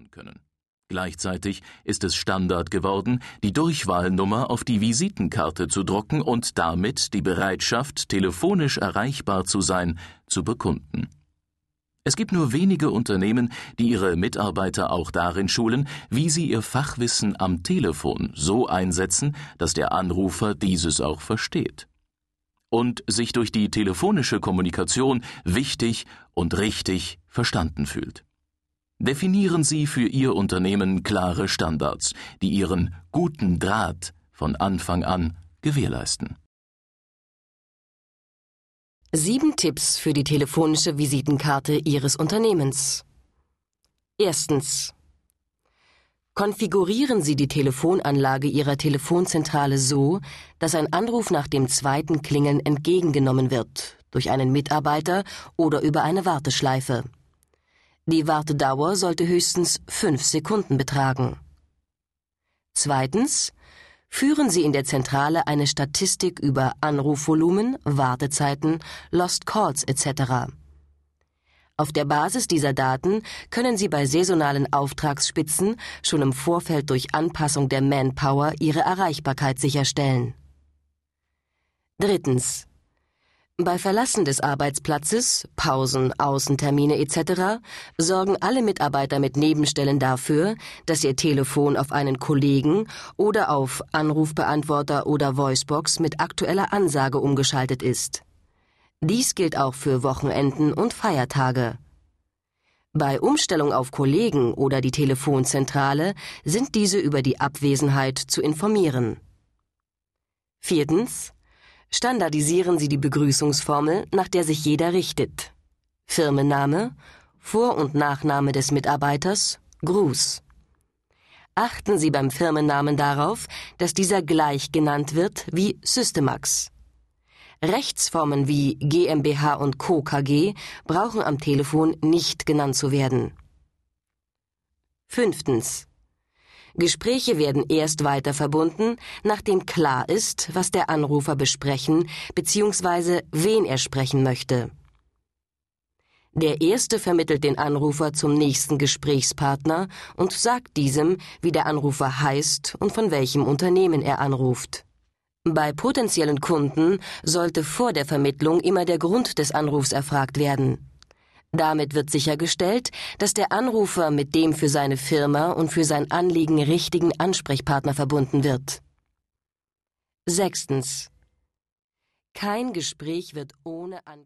anschauen können. Gleichzeitig ist es Standard geworden, die Durchwahlnummer auf die Visitenkarte zu drucken und damit die Bereitschaft, telefonisch erreichbar zu sein, zu bekunden. Es gibt nur wenige Unternehmen, die ihre Mitarbeiter auch darin schulen, wie sie ihr Fachwissen am Telefon so einsetzen, dass der Anrufer dieses auch versteht. Und sich durch die telefonische Kommunikation wichtig und richtig verstanden fühlt. Definieren Sie für Ihr Unternehmen klare Standards, die Ihren guten Draht von Anfang an gewährleisten. Sieben Tipps für die telefonische Visitenkarte Ihres Unternehmens. Erstens. Konfigurieren Sie die Telefonanlage Ihrer Telefonzentrale so, dass ein Anruf nach dem zweiten Klingeln entgegengenommen wird, durch einen Mitarbeiter oder über eine Warteschleife. Die Wartedauer sollte höchstens fünf Sekunden betragen. Zweitens. Führen Sie in der Zentrale eine Statistik über Anrufvolumen, Wartezeiten, Lost Calls etc. Auf der Basis dieser Daten können Sie bei saisonalen Auftragsspitzen schon im Vorfeld durch Anpassung der Manpower Ihre Erreichbarkeit sicherstellen. Drittens. Bei Verlassen des Arbeitsplatzes, Pausen, Außentermine etc. sorgen alle Mitarbeiter mit Nebenstellen dafür, dass ihr Telefon auf einen Kollegen oder auf Anrufbeantworter oder Voicebox mit aktueller Ansage umgeschaltet ist. Dies gilt auch für Wochenenden und Feiertage. Bei Umstellung auf Kollegen oder die Telefonzentrale sind diese über die Abwesenheit zu informieren. Viertens Standardisieren Sie die Begrüßungsformel, nach der sich jeder richtet. Firmenname, Vor- und Nachname des Mitarbeiters, Gruß. Achten Sie beim Firmennamen darauf, dass dieser gleich genannt wird wie Systemax. Rechtsformen wie GmbH und Co. KG brauchen am Telefon nicht genannt zu werden. Fünftens. Gespräche werden erst weiter verbunden, nachdem klar ist, was der Anrufer besprechen bzw. wen er sprechen möchte. Der erste vermittelt den Anrufer zum nächsten Gesprächspartner und sagt diesem, wie der Anrufer heißt und von welchem Unternehmen er anruft. Bei potenziellen Kunden sollte vor der Vermittlung immer der Grund des Anrufs erfragt werden. Damit wird sichergestellt, dass der Anrufer mit dem für seine Firma und für sein Anliegen richtigen Ansprechpartner verbunden wird. Sechstens. Kein Gespräch wird ohne An